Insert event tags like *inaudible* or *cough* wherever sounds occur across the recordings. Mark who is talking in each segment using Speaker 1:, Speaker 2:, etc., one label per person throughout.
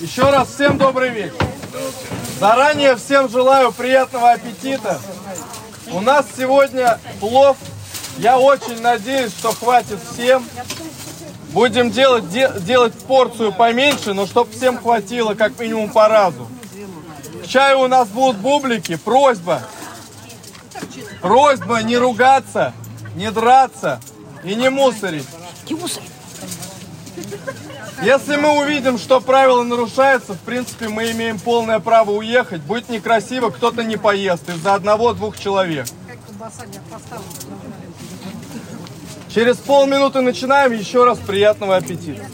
Speaker 1: Еще раз всем добрый вечер. Заранее всем желаю приятного аппетита. У нас сегодня плов. Я очень надеюсь, что хватит всем. Будем делать, де, делать порцию поменьше, но чтобы всем хватило как минимум по разу. К чаю у нас будут бублики. Просьба. Просьба не ругаться, не драться и не мусорить. Не мусорить. Если мы увидим, что правила нарушаются, в принципе, мы имеем полное право уехать. Будет некрасиво, кто-то не поест из-за одного-двух человек. Через полминуты начинаем. Еще раз приятного аппетита.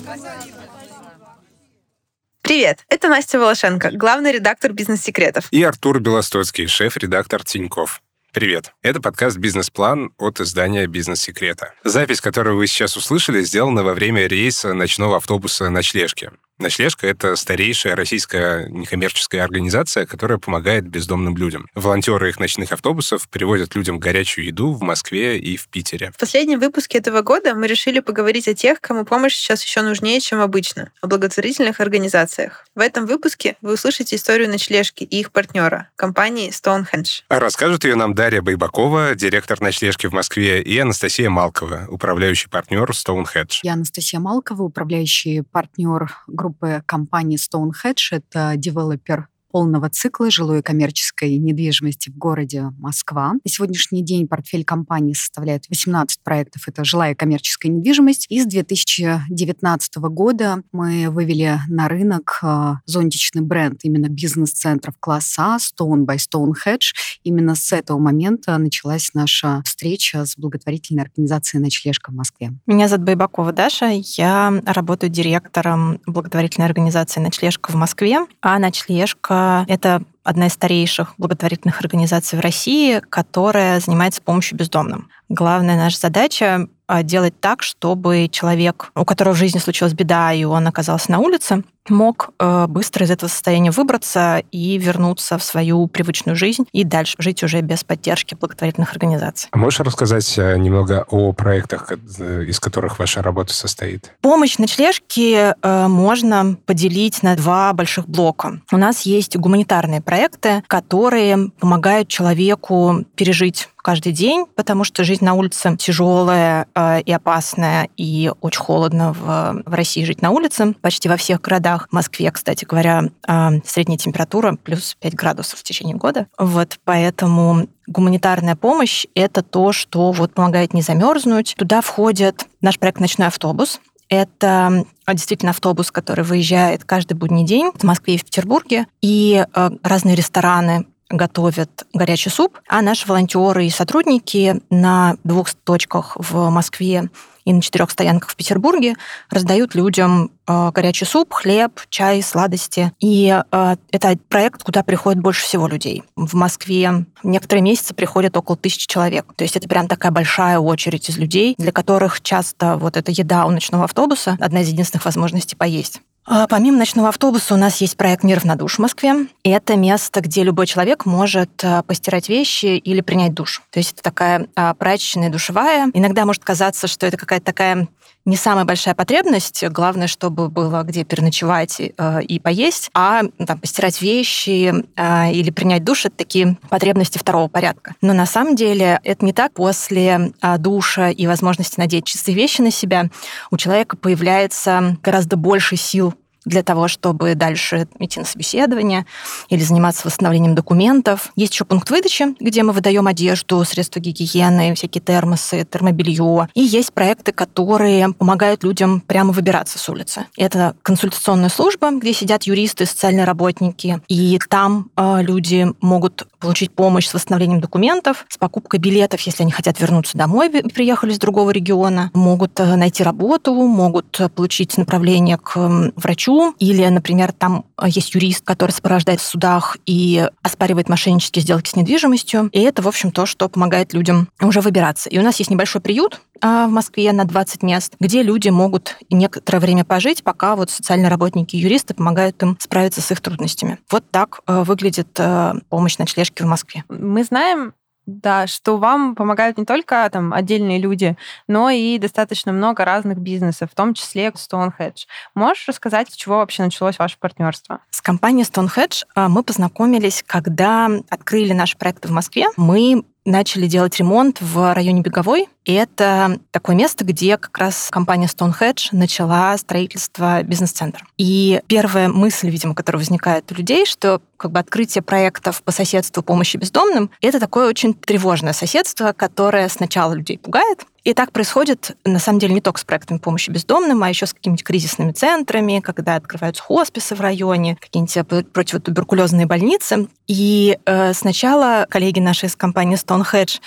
Speaker 2: Привет, это Настя Волошенко, главный редактор «Бизнес-секретов».
Speaker 3: И Артур Белостоцкий, шеф-редактор Тиньков. Привет! Это подкаст «Бизнес-план» от издания «Бизнес-секрета». Запись, которую вы сейчас услышали, сделана во время рейса ночного автобуса «Ночлежки». Ночлежка — это старейшая российская некоммерческая организация, которая помогает бездомным людям. Волонтеры их ночных автобусов привозят людям горячую еду в Москве и в Питере.
Speaker 2: В последнем выпуске этого года мы решили поговорить о тех, кому помощь сейчас еще нужнее, чем обычно, о благотворительных организациях. В этом выпуске вы услышите историю ночлежки и их партнера, компании Stonehenge.
Speaker 3: А расскажут ее нам Дарья Байбакова, директор ночлежки в Москве, и Анастасия Малкова, управляющий партнер Stonehenge.
Speaker 4: Я Анастасия Малкова, управляющий партнер группы компании Stonehenge. Это девелопер полного цикла жилой и коммерческой недвижимости в городе Москва. На сегодняшний день портфель компании составляет 18 проектов. Это жилая и коммерческая недвижимость. И с 2019 года мы вывели на рынок э, зонтичный бренд именно бизнес-центров класса Stone by Stonehenge. Именно с этого момента началась наша встреча с благотворительной организацией «Ночлежка» в Москве.
Speaker 5: Меня зовут Байбакова Даша. Я работаю директором благотворительной организации «Ночлежка» в Москве. А «Ночлежка» это одна из старейших благотворительных организаций в России, которая занимается помощью бездомным. Главная наша задача а, делать так, чтобы человек, у которого в жизни случилась беда, и он оказался на улице, мог э, быстро из этого состояния выбраться и вернуться в свою привычную жизнь и дальше жить уже без поддержки благотворительных организаций.
Speaker 3: А можешь рассказать э, немного о проектах, э, из которых ваша работа состоит?
Speaker 5: Помощь ночлежки можно поделить на два больших блока. У нас есть гуманитарные проекты, которые помогают человеку пережить каждый день, потому что жизнь на улице тяжелая э, и опасная, и очень холодно в, в России жить на улице. Почти во всех городах. В Москве, кстати говоря, э, средняя температура плюс 5 градусов в течение года. Вот поэтому гуманитарная помощь — это то, что вот помогает не замерзнуть. Туда входит наш проект «Ночной автобус», это действительно автобус, который выезжает каждый будний день в Москве и в Петербурге, и э, разные рестораны готовят горячий суп, а наши волонтеры и сотрудники на двух точках в Москве и на четырех стоянках в Петербурге раздают людям э, горячий суп, хлеб, чай, сладости. И э, это проект, куда приходит больше всего людей. В Москве некоторые месяцы приходят около тысячи человек. То есть это прям такая большая очередь из людей, для которых часто вот эта еда у ночного автобуса одна из единственных возможностей поесть. А, помимо ночного автобуса у нас есть проект «Мир на душ» в Москве. Это место, где любой человек может а, постирать вещи или принять душ. То есть это такая а, прачечная душевая. Иногда может казаться, что это какая-то такая не самая большая потребность. Главное, чтобы было где переночевать э, и поесть. А там, постирать вещи э, или принять душ — это такие потребности второго порядка. Но на самом деле это не так. После э, душа и возможности надеть чистые вещи на себя у человека появляется гораздо больше сил для того, чтобы дальше идти на собеседование или заниматься восстановлением документов. Есть еще пункт выдачи, где мы выдаем одежду, средства гигиены, всякие термосы, термобелье. И есть проекты, которые помогают людям прямо выбираться с улицы. Это консультационная служба, где сидят юристы, социальные работники, и там э, люди могут получить помощь с восстановлением документов, с покупкой билетов, если они хотят вернуться домой, приехали с другого региона, могут э, найти работу, могут получить направление к врачу, суду, или, например, там э, есть юрист, который сопровождает в судах и оспаривает мошеннические сделки с недвижимостью. И это, в общем, то, что помогает людям уже выбираться. И у нас есть небольшой приют а, в Москве на 20 мест, где люди могут некоторое время пожить, пока вот социальные работники и юристы помогают им справиться с их трудностями. Вот так э, выглядит э, помощь ночлежки в Москве.
Speaker 2: Мы знаем, Да, что вам помогают не только там отдельные люди, но и достаточно много разных бизнесов, в том числе Stonehenge. Можешь рассказать, с чего вообще началось ваше партнерство?
Speaker 5: С компанией Stonehenge а, мы познакомились, когда открыли наш проект в Москве. Мы начали делать ремонт в районе Беговой. И это такое место, где как раз компания Stonehenge начала строительство бизнес-центра. И первая мысль, видимо, которая возникает у людей, что как бы открытие проектов по соседству помощи бездомным, это такое очень тревожное соседство, которое сначала людей пугает, и так происходит, на самом деле, не только с проектами помощи бездомным, а еще с какими-то кризисными центрами, когда открываются хосписы в районе, какие-нибудь противотуберкулезные больницы. И э, сначала коллеги наши из компании Stonehenge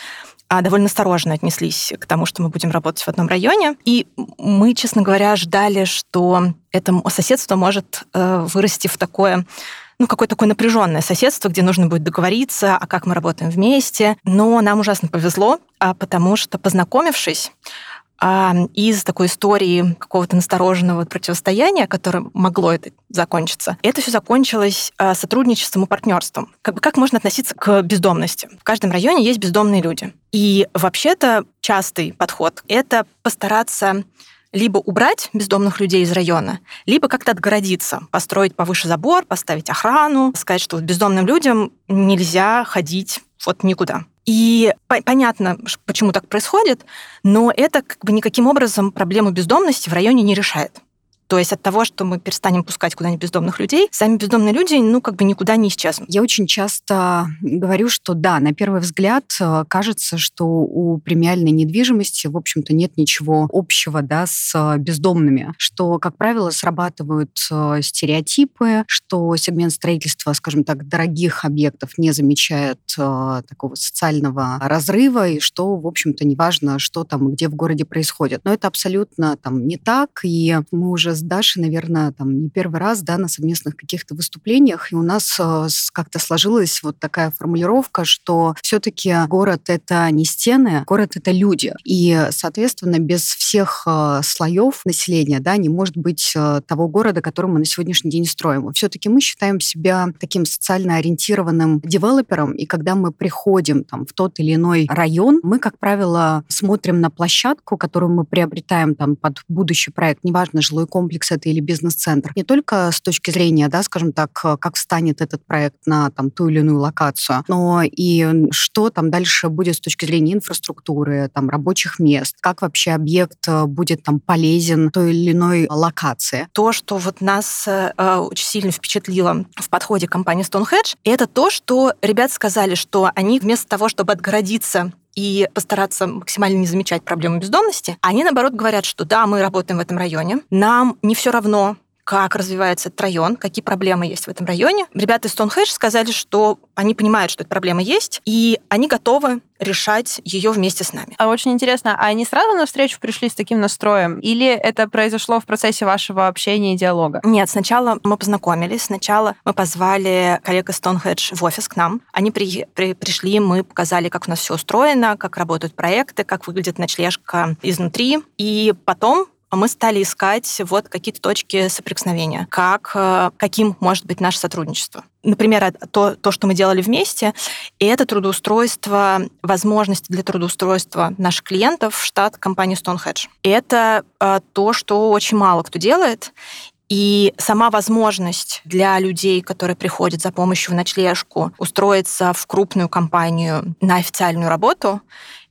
Speaker 5: а довольно осторожно отнеслись к тому, что мы будем работать в одном районе. И мы, честно говоря, ждали, что это соседство может э, вырасти в такое ну, какое-то такое напряженное соседство, где нужно будет договориться, а как мы работаем вместе. Но нам ужасно повезло, а потому что, познакомившись, а из такой истории какого-то настороженного противостояния, которое могло это закончиться, это все закончилось а, сотрудничеством и партнерством. Как, как можно относиться к бездомности? В каждом районе есть бездомные люди. И вообще-то частый подход — это постараться либо убрать бездомных людей из района, либо как-то отгородиться, построить повыше забор, поставить охрану, сказать, что бездомным людям нельзя ходить вот никуда. И понятно, почему так происходит, но это как бы никаким образом проблему бездомности в районе не решает. То есть от того, что мы перестанем пускать куда-нибудь бездомных людей, сами бездомные люди, ну, как бы никуда не исчезнут.
Speaker 4: Я очень часто говорю, что да, на первый взгляд э, кажется, что у премиальной недвижимости, в общем-то, нет ничего общего, да, с э, бездомными, что, как правило, срабатывают э, стереотипы, что сегмент строительства, скажем так, дорогих объектов не замечает такого социального разрыва, и что, в общем-то, неважно, что там, где в городе происходит. Но это абсолютно там не так, и мы уже с Дашей, наверное, там не первый раз, да, на совместных каких-то выступлениях, и у нас э, как-то сложилась вот такая формулировка, что все-таки город — это не стены, город — это люди. И, соответственно, без всех э, слоев населения, да, не может быть э, того города, который мы на сегодняшний день строим. Все-таки мы считаем себя таким социально ориентированным девелопером, и когда мы приходим там, в тот или иной район, мы, как правило, смотрим на площадку, которую мы приобретаем там под будущий проект, неважно, жилой комплекс комплекс это или бизнес-центр. Не только с точки зрения, да, скажем так, как встанет этот проект на там, ту или иную локацию, но и что там дальше будет с точки зрения инфраструктуры, там, рабочих мест, как вообще объект э, будет там полезен той или иной локации.
Speaker 5: То, что вот нас э, очень сильно впечатлило в подходе компании Stonehenge, это то, что ребят сказали, что они вместо того, чтобы отгородиться и постараться максимально не замечать проблему бездомности, они, наоборот, говорят, что да, мы работаем в этом районе, нам не все равно, как развивается этот район, какие проблемы есть в этом районе. Ребята из Stonehenge сказали, что они понимают, что эта проблема есть, и они готовы решать ее вместе с нами.
Speaker 2: А очень интересно, а они сразу на встречу пришли с таким настроем? Или это произошло в процессе вашего общения и диалога?
Speaker 5: Нет, сначала мы познакомились, сначала мы позвали коллег из Stonehenge в офис к нам. Они при, при, пришли, мы показали, как у нас все устроено, как работают проекты, как выглядит ночлежка изнутри. И потом мы стали искать вот какие-то точки соприкосновения, как, э, каким может быть наше сотрудничество. Например, то, то, что мы делали вместе, это трудоустройство, возможности для трудоустройства наших клиентов в штат компании Stonehenge. Это э, то, что очень мало кто делает, и сама возможность для людей, которые приходят за помощью в ночлежку, устроиться в крупную компанию на официальную работу,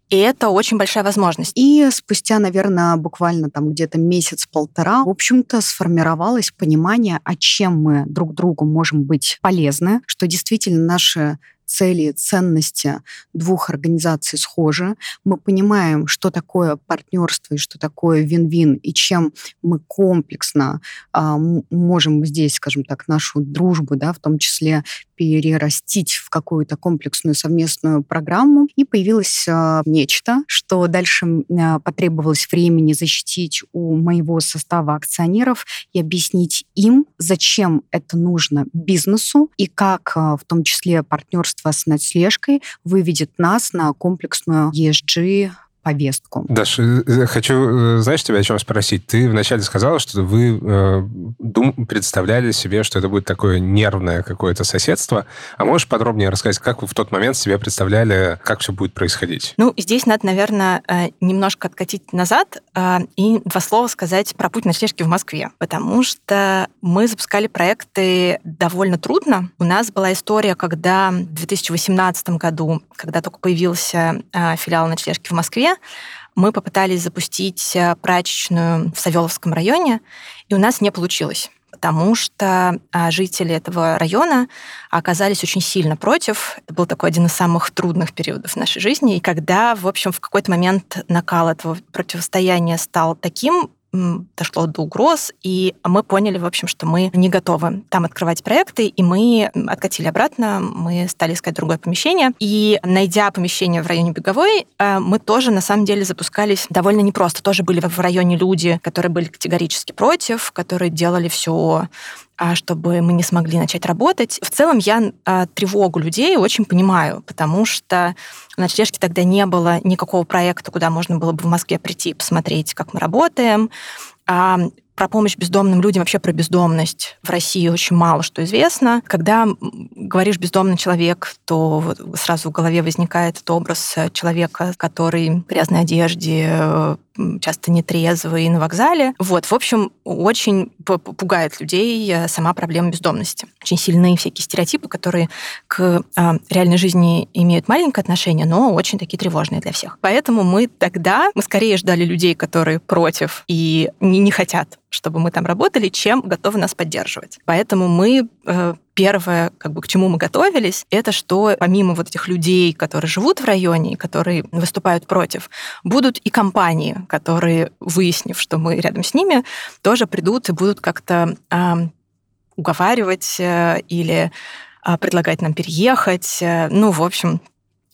Speaker 5: и это очень большая возможность.
Speaker 4: И спустя, наверное, буквально там где-то месяц-полтора, в общем-то, сформировалось понимание, о чем мы друг другу можем быть полезны, что действительно наши цели, ценности двух организаций схожи. Мы понимаем, что такое партнерство и что такое вин-вин, и чем мы комплексно а, можем здесь, скажем так, нашу дружбу, да, в том числе перерастить в какую-то комплексную совместную программу. И появилось а, нечто, что дальше а, потребовалось времени защитить у моего состава акционеров и объяснить им, зачем это нужно бизнесу и как а, в том числе партнерство с ночлежкой выведет нас на комплексную ESG повестку.
Speaker 3: Даша, э, э, хочу, знаешь, тебя о чем спросить? Ты вначале сказала, что вы э, дум, представляли себе, что это будет такое нервное какое-то соседство. А можешь подробнее рассказать, как вы в тот момент себе представляли, как все будет происходить?
Speaker 5: Ну, здесь надо, наверное, немножко откатить назад и два слова сказать про путь ночлежки в Москве, потому что мы запускали проекты довольно трудно. У нас была история, когда в 2018 году, когда только появился филиал ночлежки в Москве, мы попытались запустить э, прачечную в Савеловском районе, и у нас не получилось потому что а, жители этого района оказались очень сильно против. Это был такой один из самых трудных периодов нашей жизни. И когда, в общем, в какой-то момент накал этого противостояния стал таким дошло до угроз, и мы поняли, в общем, что мы не готовы там открывать проекты, и мы откатили обратно, мы стали искать другое помещение, и найдя помещение в районе Беговой, э, мы тоже, на самом деле, запускались довольно непросто. Тоже были в районе люди, которые были категорически против, которые делали все чтобы мы не смогли начать работать. В целом я а, тревогу людей очень понимаю, потому что на ночлежке тогда не было никакого проекта, куда можно было бы в Москве прийти посмотреть, как мы работаем. А про помощь бездомным людям, вообще про бездомность в России очень мало что известно. Когда говоришь бездомный человек, то сразу в голове возникает этот образ человека, который в грязной одежде, часто нетрезвый на вокзале. Вот, в общем, очень пугает людей э, сама проблема бездомности. Очень сильные всякие стереотипы, которые к а, реальной жизни имеют маленькое отношение, но очень такие тревожные для всех. Поэтому мы тогда, мы скорее ждали людей, которые против и не, не хотят чтобы мы там работали, чем готовы нас поддерживать. Поэтому мы э, первое, как бы, к чему мы готовились, это что помимо вот этих людей, которые живут в районе, которые выступают против, будут и компании, которые, выяснив, что мы рядом с ними, тоже придут и будут как-то э, уговаривать э, или э, предлагать нам переехать. Э, ну, в общем,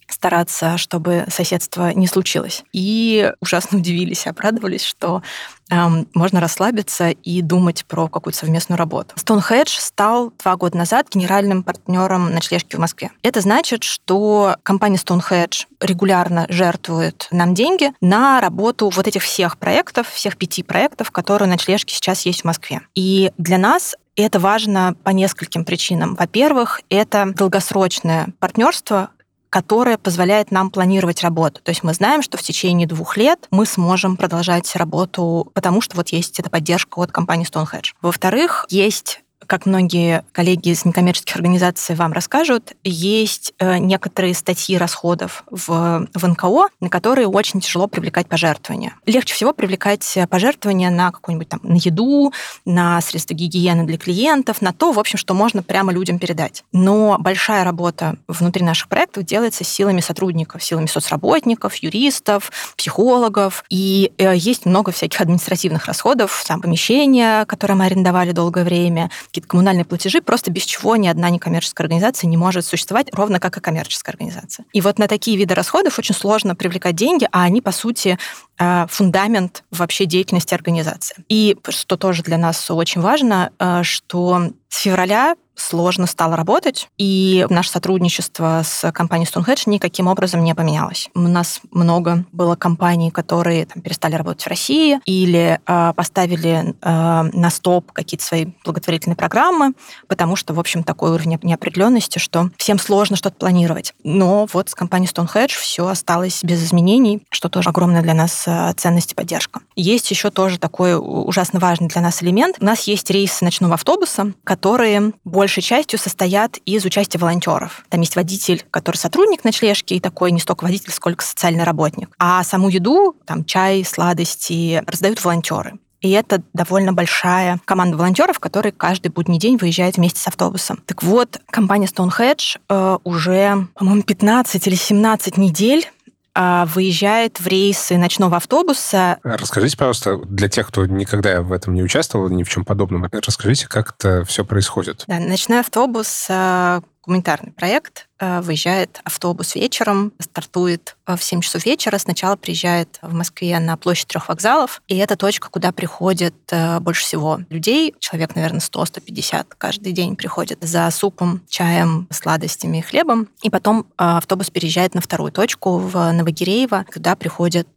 Speaker 5: стараться, чтобы соседство не случилось. И ужасно *laughs* удивились обрадовались, что эм, можно расслабиться и думать про какую-то совместную работу. Stonehenge стал два года назад генеральным партнером ночлежки в Москве. Это значит, что компания Stonehenge регулярно жертвует нам деньги на работу вот этих всех проектов, всех пяти проектов, которые ночлежки сейчас есть в Москве. И для нас это важно по нескольким причинам. Во-первых, это долгосрочное партнерство, которая позволяет нам планировать работу. То есть мы знаем, что в течение двух лет мы сможем продолжать работу, потому что вот есть эта поддержка от компании Stonehenge. Во-вторых, есть как многие коллеги из некоммерческих организаций вам расскажут, есть э, некоторые статьи расходов в, в НКО, на которые очень тяжело привлекать пожертвования. Легче всего привлекать пожертвования на какую-нибудь там на еду, на средства гигиены для клиентов, на то, в общем, что можно прямо людям передать. Но большая работа внутри наших проектов делается силами сотрудников, силами соцработников, юристов, психологов. И э, есть много всяких административных расходов, там помещения, которые мы арендовали долгое время, какие-то коммунальные платежи, просто без чего ни одна некоммерческая организация не может существовать, ровно как и коммерческая организация. И вот на такие виды расходов очень сложно привлекать деньги, а они, по сути, э, фундамент вообще деятельности организации. И что тоже для нас очень важно, э, что с февраля сложно стало работать, и наше сотрудничество с компанией Stonehenge никаким образом не поменялось. У нас много было компаний, которые там, перестали работать в России или э, поставили э, на стоп какие-то свои благотворительные программы, потому что, в общем, такой уровень неопределенности, что всем сложно что-то планировать. Но вот с компанией Stonehenge все осталось без изменений, что тоже огромная для нас э, ценность и поддержка. Есть еще тоже такой ужасно важный для нас элемент. У нас есть рейсы ночного автобуса, которые большей частью состоят из участия волонтеров. Там есть водитель, который сотрудник ночлежки, и такой не столько водитель, сколько социальный работник. А саму еду, там чай, сладости раздают волонтеры. И это довольно большая команда волонтеров, которые каждый будний день выезжает вместе с автобусом. Так вот, компания Stonehenge э, уже, по-моему, 15 или 17 недель выезжает в рейсы ночного автобуса.
Speaker 3: Расскажите, пожалуйста, для тех, кто никогда в этом не участвовал, ни в чем подобном, расскажите, как это все происходит.
Speaker 5: Да, ночной автобус а, гуманитарный проект, выезжает автобус вечером, стартует в 7 часов вечера. Сначала приезжает в Москве на площадь трех вокзалов, и это точка, куда приходит больше всего людей. Человек, наверное, 100-150 каждый день приходит за супом, чаем, сладостями и хлебом. И потом автобус переезжает на вторую точку в Новогиреево, куда приходит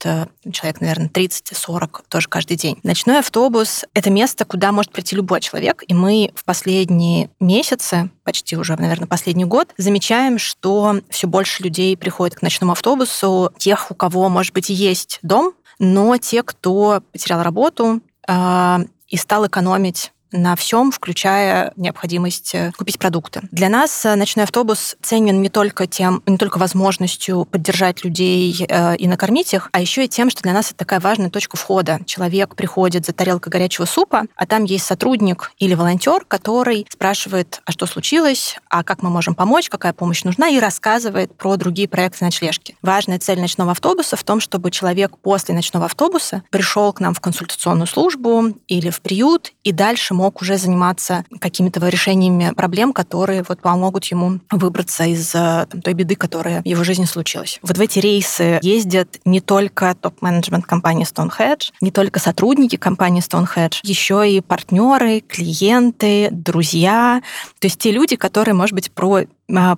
Speaker 5: человек, наверное, 30-40 тоже каждый день. Ночной автобус — это место, куда может прийти любой человек, и мы в последние месяцы, почти уже, наверное, последний год, замечаем, что все больше людей приходит к ночному автобусу, тех, у кого, может быть, есть дом, но те, кто потерял работу э, и стал экономить на всем, включая необходимость э, купить продукты. Для нас э, ночной автобус ценен не только тем, не только возможностью поддержать людей э, и накормить их, а еще и тем, что для нас это такая важная точка входа. Человек приходит за тарелкой горячего супа, а там есть сотрудник или волонтер, который спрашивает, а что случилось, а как мы можем помочь, какая помощь нужна, и рассказывает про другие проекты ночлежки. Важная цель ночного автобуса в том, чтобы человек после ночного автобуса пришел к нам в консультационную службу или в приют и дальше мог уже заниматься какими-то решениями проблем, которые вот помогут ему выбраться из э, там, той беды, которая в его жизни случилась. Вот в эти рейсы ездят не только топ-менеджмент компании Stonehenge, не только сотрудники компании Stonehenge, еще и партнеры, клиенты, друзья, то есть те люди, которые, может быть, про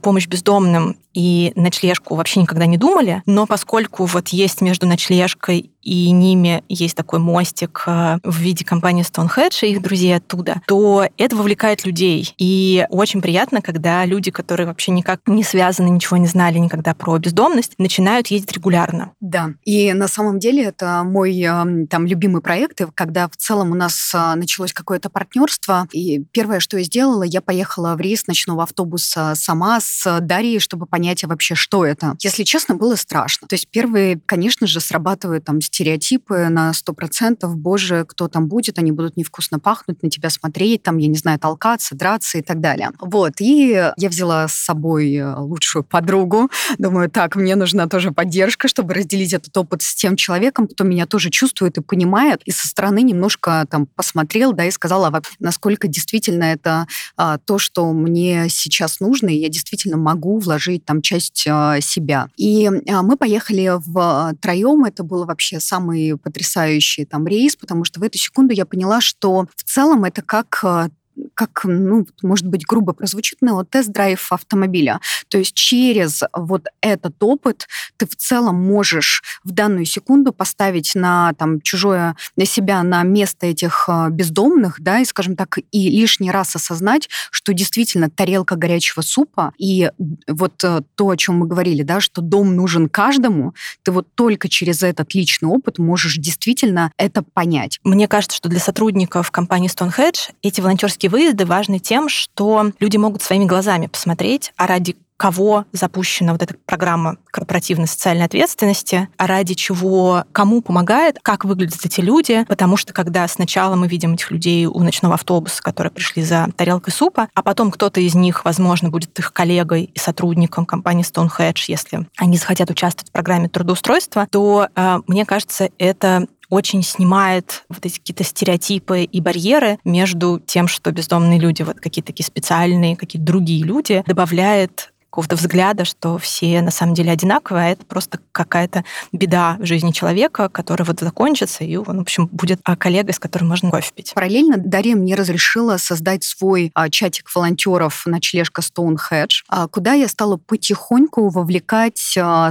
Speaker 5: помощь бездомным и ночлежку вообще никогда не думали, но поскольку вот есть между ночлежкой и ними есть такой мостик а, в виде компании Stonehenge и их друзей оттуда, то это вовлекает людей. И очень приятно, когда люди, которые вообще никак не связаны, ничего не знали никогда про бездомность, начинают ездить регулярно.
Speaker 4: Да, и на самом деле это мой там любимый проект, когда в целом у нас а, началось какое-то партнерство, и первое, что я сделала, я поехала в рейс ночного автобуса сама сама с Дарьей, чтобы понять а вообще, что это. Если честно, было страшно. То есть первые, конечно же, срабатывают там стереотипы на 100%. Боже, кто там будет, они будут невкусно пахнуть, на тебя смотреть, там, я не знаю, толкаться, драться и так далее. Вот. И я взяла с собой э, лучшую подругу. Думаю, так, мне нужна тоже поддержка, чтобы разделить этот опыт с тем человеком, кто меня тоже чувствует и понимает, и со стороны немножко там посмотрел, да, и сказал, а насколько действительно это а, то, что мне сейчас нужно, и я действительно могу вложить там часть э, себя. И э, мы поехали в троем. Это был вообще самый потрясающий там рейс, потому что в эту секунду я поняла, что в целом это как э, как, ну, может быть, грубо прозвучит, но тест-драйв автомобиля. То есть через вот этот опыт ты в целом можешь в данную секунду поставить на там чужое, на себя, на место этих а, бездомных, да, и, скажем так, и лишний раз осознать, что действительно тарелка горячего супа и вот э, то, о чем мы говорили, да, что дом нужен каждому, ты вот только через этот личный опыт можешь действительно это понять.
Speaker 5: Мне кажется, что для сотрудников компании Stonehenge эти волонтерские Такие выезды важны тем, что люди могут своими глазами посмотреть, а ради кого запущена вот эта программа корпоративной социальной ответственности, а ради чего, кому помогает, как выглядят эти люди, потому что когда сначала мы видим этих людей у ночного автобуса, которые пришли за тарелкой супа, а потом кто-то из них, возможно, будет их коллегой и сотрудником компании Stonehenge, если они захотят участвовать в программе трудоустройства, то, э, мне кажется, это очень снимает вот эти какие-то стереотипы и барьеры между тем, что бездомные люди, вот какие-то такие специальные, какие-то другие люди, добавляет какого-то взгляда, что все на самом деле одинаковые, а это просто какая-то беда в жизни человека, которая вот закончится, и он, в общем, будет а, коллегой, с которым можно кофе пить.
Speaker 4: Параллельно Дарья мне разрешила создать свой а, чатик волонтеров «Ночлежка Stonehenge», а, куда я стала потихоньку вовлекать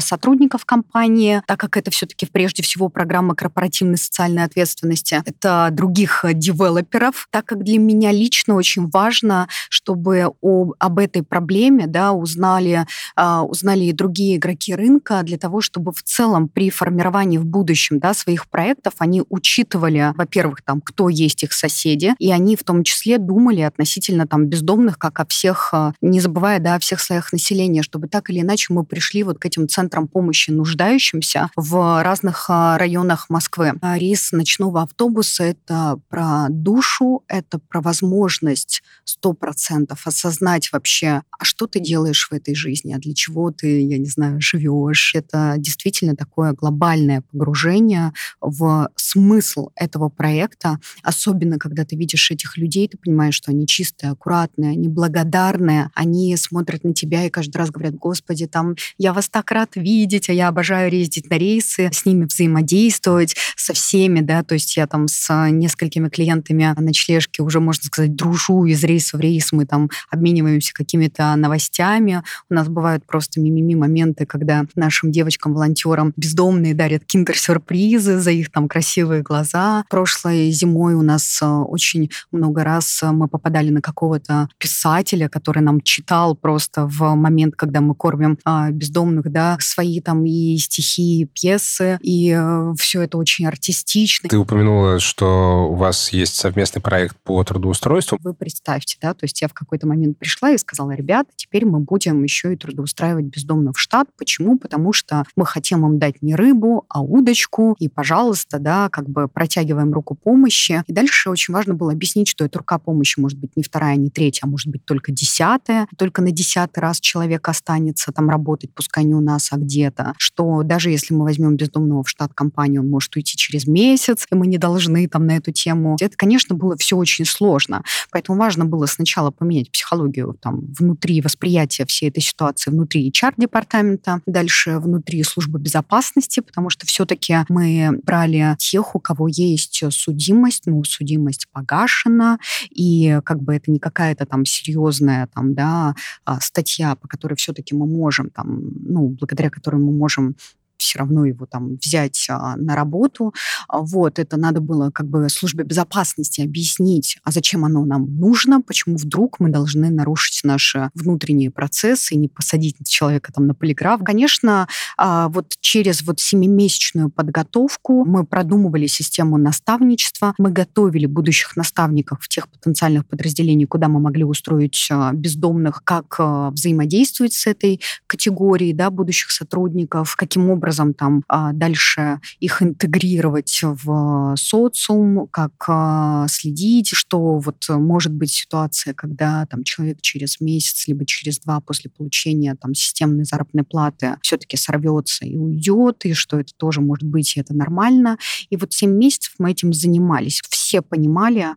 Speaker 4: сотрудников компании, так как это все-таки прежде всего программа корпоративной социальной ответственности. Это других девелоперов, так как для меня лично очень важно, чтобы о, об этой проблеме да, узнали узнали, а, узнали и другие игроки рынка для того, чтобы в целом при формировании в будущем да, своих проектов они учитывали, во-первых, там, кто есть их соседи, и они в том числе думали относительно там бездомных, как о всех, а, не забывая, да, о всех слоях населения, чтобы так или иначе мы пришли вот к этим центрам помощи нуждающимся в разных а, районах Москвы. Рейс ночного автобуса — это про душу, это про возможность сто процентов осознать вообще, а что ты делаешь в этой жизни, а для чего ты, я не знаю, живешь. Это действительно такое глобальное погружение в смысл этого проекта, особенно когда ты видишь этих людей, ты понимаешь, что они чистые, аккуратные, они благодарные, они смотрят на тебя и каждый раз говорят, господи, там, я вас так рад видеть, а я обожаю ездить на рейсы, с ними взаимодействовать, со всеми, да, то есть я там с несколькими клиентами на ночлежке уже, можно сказать, дружу из рейса в рейс, мы там обмениваемся какими-то новостями. У нас бывают просто мимими моменты, когда нашим девочкам-волонтерам бездомные дарят киндер-сюрпризы за их там красивые глаза. Прошлой зимой у нас э, очень много раз э, мы попадали на какого-то писателя, который нам читал просто в момент, когда мы кормим а, бездомных, да, свои там и стихи, и пьесы, и э, все это очень артистично.
Speaker 3: Ты упомянула, что у вас есть совместный проект по трудоустройству.
Speaker 4: Вы представьте, да, то есть я в какой-то момент пришла и сказала, ребята, теперь мы будем еще и трудоустраивать бездомных в штат. Почему? Потому что мы хотим им дать не рыбу, а удочку, и, пожалуйста, да, как бы протягиваем руку помощи. И дальше очень важно было объяснить, что эта рука помощи может быть не вторая, не третья, а может быть только десятая. Только на десятый раз человек останется там работать, пускай не у нас, а где-то. Что даже если мы возьмем бездомного в штат компании, он может уйти через месяц, и мы не должны там на эту тему. Это, конечно, было все очень сложно. Поэтому важно было сначала поменять психологию там внутри восприятия всей этой ситуации, внутри HR-департамента, дальше внутри службы безопасности, потому что все-таки мы брали тех, у кого есть судимость, ну, судимость погашена, и как бы это не какая-то там серьезная там, да, а, статья, по которой все-таки мы можем там, ну, благодаря которой мы можем все равно его там взять а, на работу. А, вот, это надо было как бы службе безопасности объяснить, а зачем оно нам нужно, почему вдруг мы должны нарушить наши внутренние процессы и не посадить человека там на полиграф. Конечно, а, вот через вот семимесячную подготовку мы продумывали систему наставничества, мы готовили будущих наставников в тех потенциальных подразделениях, куда мы могли устроить а, бездомных, как а, взаимодействовать с этой категорией да, будущих сотрудников, каким образом образом там а, дальше их интегрировать в социум, как а, следить, что вот может быть ситуация, когда там человек через месяц либо через два после получения там системной заработной платы все-таки сорвется и уйдет, и что это тоже может быть, и это нормально. И вот 7 месяцев мы этим занимались. Все понимали,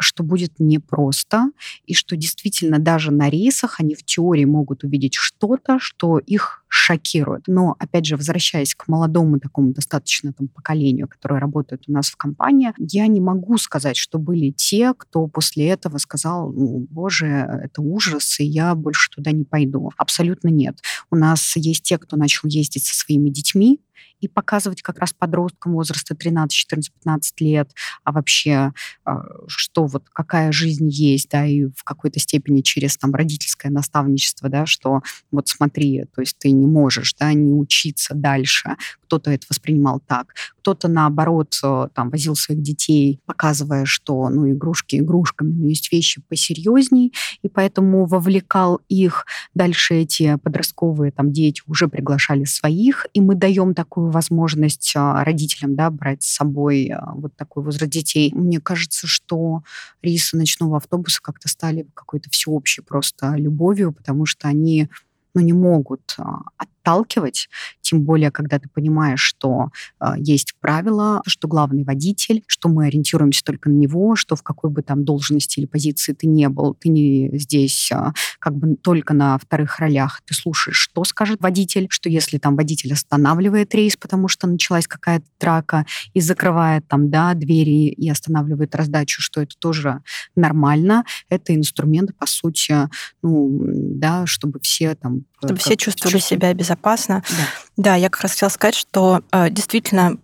Speaker 4: что будет непросто, и что действительно даже на рейсах они в теории могут увидеть что-то, что их шокирует. Но, опять же, возвращаясь к молодому такому достаточно там, поколению, которое работает у нас в компании, я не могу сказать, что были те, кто после этого сказал, ну, боже, это ужас, и я больше туда не пойду. Абсолютно нет. У нас есть те, кто начал ездить со своими детьми, и показывать как раз подросткам возраста 13, 14, 15 лет, а вообще а, что вот какая жизнь есть, да, и в какой-то степени через там родительское наставничество, да, что вот смотри, то есть ты не можешь, да, не учиться дальше. Кто-то это воспринимал так, кто-то наоборот э, там возил своих детей, показывая, что ну игрушки игрушками, но есть вещи посерьезней, и поэтому вовлекал их. Дальше эти подростковые там дети уже приглашали своих, и мы даем такую возможность а, родителям да, брать с собой а, вот такой возраст детей. Мне кажется, что рейсы ночного автобуса как-то стали какой-то всеобщей просто любовью, потому что они ну, не могут а, отталкивать, тем более, когда ты понимаешь, что э, есть правила, что главный водитель, что мы ориентируемся только на него, что в какой бы там должности или позиции ты не был, ты не здесь э, как бы только на вторых ролях, ты слушаешь, что скажет водитель, что если там водитель останавливает рейс, потому что началась какая-то драка и закрывает там, да, двери и останавливает раздачу, что это тоже нормально, это инструмент, по сути, ну, да, чтобы все там...
Speaker 5: Чтобы все чувствовали чувствовали себя безопасно. Да. да, я как раз хотела сказать, что э, действительно,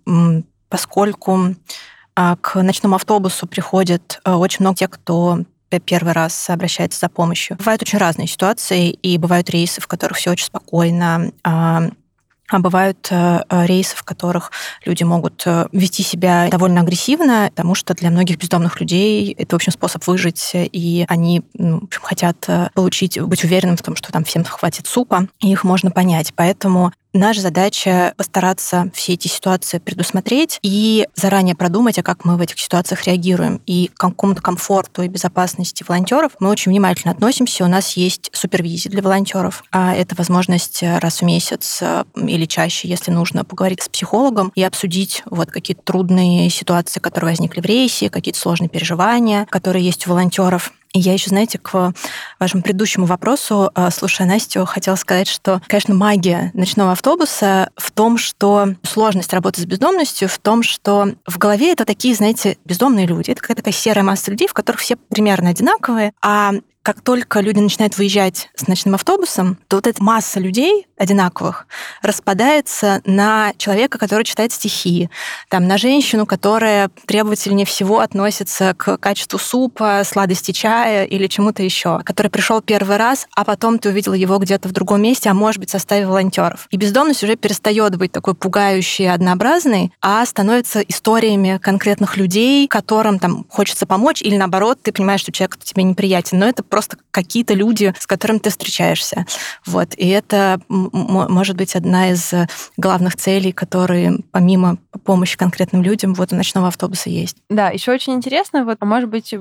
Speaker 5: поскольку а, к ночному автобусу приходит э, очень много тех, кто первый раз обращается за помощью. Бывают очень разные ситуации, и бывают рейсы, в которых все очень спокойно, а, бывают э, э, рейсы, в которых люди могут э, вести себя довольно агрессивно, потому что для многих бездомных людей это, в общем, способ выжить, и они ну, в общем, хотят получить, быть уверенным в том, что там всем хватит супа, и их можно понять. Поэтому наша задача постараться все эти ситуации предусмотреть и заранее продумать, а как мы в этих ситуациях реагируем. И к какому-то комфорту и безопасности волонтеров мы очень внимательно относимся. У нас есть супервизия для волонтеров. А это возможность раз в месяц э, или чаще, если нужно, поговорить с психологом и обсудить вот какие-то трудные ситуации, которые возникли в рейсе, какие-то сложные переживания, которые есть у волонтеров. Я еще, знаете, к вашему предыдущему вопросу, э, слушая Настю, хотела сказать, что, конечно, магия ночного автобуса в том, что сложность работы с бездомностью в том, что в голове это такие, знаете, бездомные люди. Это какая-то такая серая масса людей, в которых все примерно одинаковые, а как только люди начинают выезжать с ночным автобусом, то вот эта масса людей одинаковых распадается на человека, который читает стихи, там, на женщину, которая требовательнее всего относится к качеству супа, сладости чая или чему-то еще, который пришел первый раз, а потом ты увидел его где-то в другом месте, а может быть в составе волонтеров. И бездомность уже перестает быть такой пугающей, однообразной, а становится историями конкретных людей, которым там хочется помочь, или наоборот, ты понимаешь, что человек тебе неприятен, но это просто какие-то люди, с которыми ты встречаешься. Вот. И это может быть одна из главных целей, которые помимо помощи конкретным людям вот у ночного автобуса есть.
Speaker 2: Да, еще очень интересно, вот, может быть,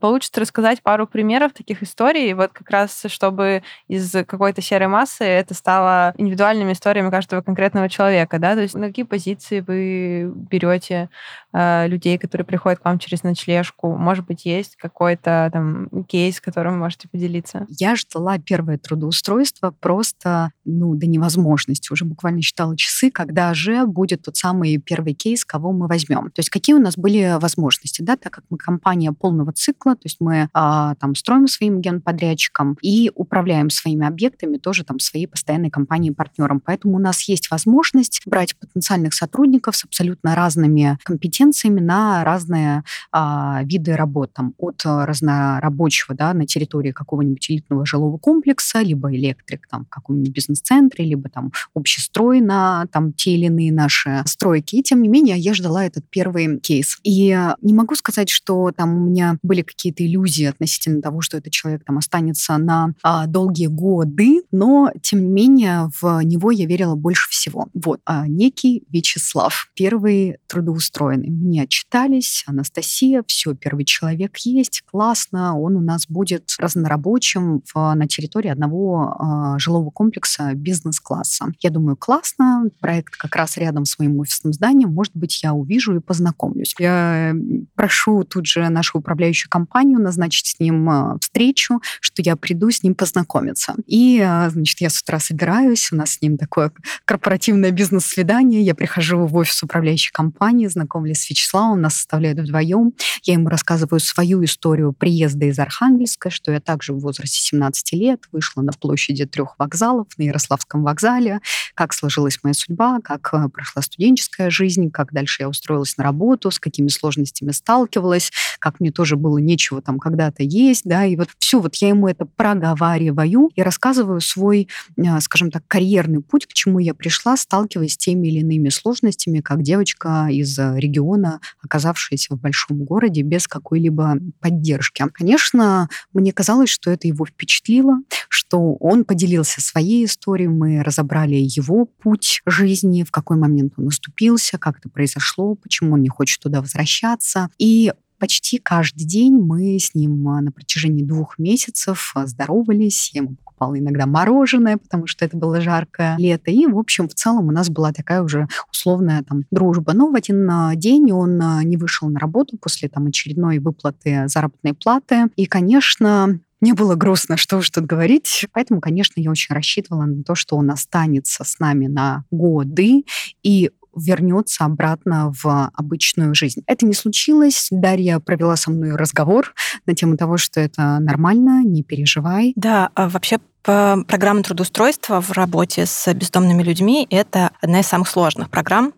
Speaker 2: получится рассказать пару примеров таких историй, вот как раз, чтобы из какой-то серой массы это стало индивидуальными историями каждого конкретного человека, да, то есть на какие позиции вы берете э, людей, которые приходят к вам через ночлежку, может быть, есть какой-то там кейс, которым можете поделиться?
Speaker 4: Я ждала первое трудоустройство просто, ну, до невозможности. Уже буквально считала часы, когда же будет тот самый первый кейс, кого мы возьмем. То есть какие у нас были возможности, да, так как мы компания полного цикла, то есть мы а, там строим своим генподрядчикам и управляем своими объектами тоже там своей постоянной компанией-партнером. Поэтому у нас есть возможность брать потенциальных сотрудников с абсолютно разными компетенциями на разные а, виды работ, там, от разнорабочего да, на территории какого-нибудь элитного жилого комплекса, либо электрик там, в каком-нибудь бизнес-центре, либо там общестрой на там, те или иные наши стройки. И тем не менее я ждала этот первый кейс. И не могу сказать, что там у меня были какие-то иллюзии относительно того, что этот человек там останется на а, долгие годы, но тем не менее в него я верила больше всего. Вот, а, некий Вячеслав, первый трудоустроенный. Мне отчитались, Анастасия, все, первый человек есть, классно, он у нас будет разнорабочим в, на территории одного э, жилого комплекса бизнес-класса. Я думаю, классно, проект как раз рядом с моим офисным зданием, может быть, я увижу и познакомлюсь. Я прошу тут же нашу управляющую компанию назначить с ним э, встречу, что я приду с ним познакомиться. И, э, значит, я с утра собираюсь, у нас с ним такое корпоративное бизнес-свидание, я прихожу в офис управляющей компании, знакомлюсь с Вячеславом, нас составляют вдвоем, я ему рассказываю свою историю приезда из Архангельска, что я также в возрасте 17 лет вышла на площади трех вокзалов, на Ярославском вокзале, как сложилась моя судьба, как э, прошла студенческая жизнь, как дальше я устроилась на работу, с какими сложностями сталкивалась, как мне тоже было нечего там когда-то есть, да, и вот все, вот я ему это проговариваю и рассказываю свой, э, скажем так, карьерный путь, к чему я пришла, сталкиваясь с теми или иными сложностями, как девочка из региона, оказавшаяся в большом городе без какой-либо поддержки. Конечно, мне казалось, что это его впечатлило, что он поделился своей историей, мы разобрали его путь жизни, в какой момент он наступился, как это произошло, почему он не хочет туда возвращаться. И почти каждый день мы с ним а, на протяжении двух месяцев а, здоровались. Ему покупала иногда мороженое, потому что это было жаркое лето. И, в общем, в целом у нас была такая уже условная там дружба. Но в один а, день он не вышел на работу после там очередной выплаты заработной платы. И, конечно, мне было грустно, что уж тут говорить. Поэтому, конечно, я очень рассчитывала на то, что он останется с нами на годы и вернется обратно в обычную жизнь. Это не случилось. Дарья провела со мной разговор на тему того, что это нормально, не переживай.
Speaker 5: Да, а вообще программа трудоустройства в работе с бездомными людьми – это одна из самых сложных программ,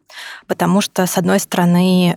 Speaker 5: потому что, с одной стороны,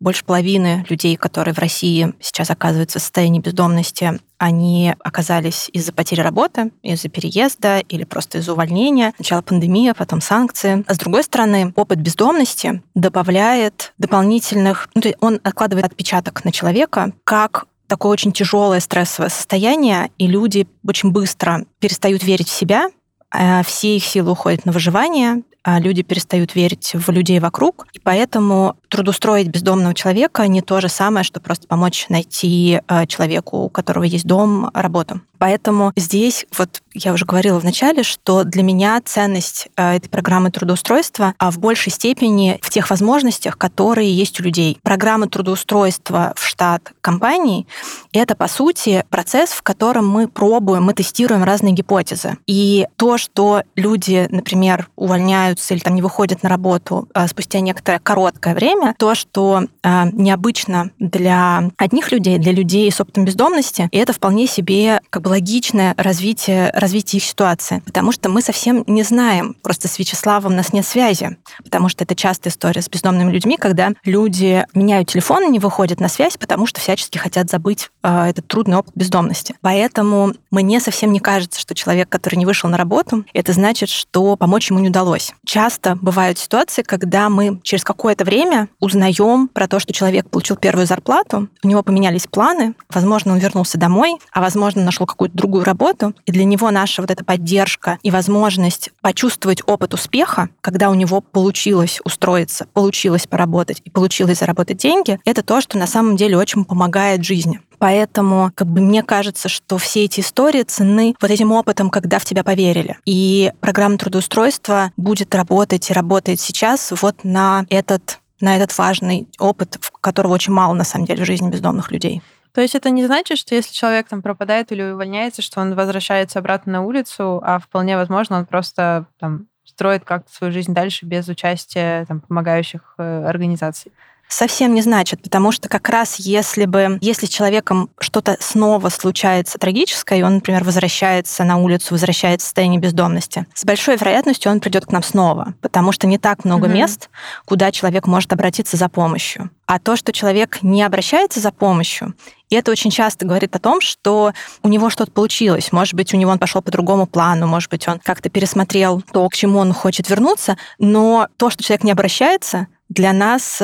Speaker 5: больше половины людей, которые в России сейчас оказываются в состоянии бездомности, они оказались из-за потери работы, из-за переезда или просто из-за увольнения. Сначала пандемия, потом санкции. А с другой стороны, опыт бездомности добавляет дополнительных... Ну, то есть он откладывает отпечаток на человека как такое очень тяжелое стрессовое состояние, и люди очень быстро перестают верить в себя, э, все их силы уходят на выживание, а люди перестают верить в людей вокруг, и поэтому трудоустроить бездомного человека не то же самое, что просто помочь найти э, человеку, у которого есть дом, работу. Поэтому здесь, вот я уже говорила в начале, что для меня ценность э, этой программы трудоустройства а в большей степени в тех возможностях, которые есть у людей. Программа трудоустройства в штат компании — это, по сути, процесс, в котором мы пробуем, мы тестируем разные гипотезы. И то, что люди, например, увольняются или там не выходят на работу э, спустя некоторое короткое время, то, что э, необычно для одних людей, для людей с опытом бездомности, и это вполне себе как бы логичное развитие, развитие их ситуации. Потому что мы совсем не знаем, просто с Вячеславом у нас нет связи, потому что это частая история с бездомными людьми, когда люди меняют телефон и не выходят на связь, потому что всячески хотят забыть э, этот трудный опыт бездомности. Поэтому мне совсем не кажется, что человек, который не вышел на работу, это значит, что помочь ему не удалось. Часто бывают ситуации, когда мы через какое-то время узнаем про то, что человек получил первую зарплату, у него поменялись планы, возможно, он вернулся домой, а возможно, нашел какую-то другую работу, и для него наша вот эта поддержка и возможность почувствовать опыт успеха, когда у него получилось устроиться, получилось поработать и получилось заработать деньги, это то, что на самом деле очень помогает жизни. Поэтому как бы мне кажется, что все эти истории ценны вот этим опытом, когда в тебя поверили. И программа трудоустройства будет работать и работает сейчас вот на этот на этот важный опыт, которого очень мало на самом деле в жизни бездомных людей.
Speaker 2: То есть это не значит, что если человек там пропадает или увольняется, что он возвращается обратно на улицу, а вполне возможно, он просто там строит как-то свою жизнь дальше без участия там, помогающих э, организаций
Speaker 5: совсем не значит, потому что как раз если бы, если с человеком что-то снова случается трагическое, и он, например, возвращается на улицу, возвращается в состояние бездомности, с большой вероятностью он придет к нам снова, потому что не так много mm-hmm. мест, куда человек может обратиться за помощью. А то, что человек не обращается за помощью, и это очень часто говорит о том, что у него что-то получилось. Может быть, у него он пошел по другому плану, может быть, он как-то пересмотрел то, к чему он хочет вернуться, но то, что человек не обращается, для нас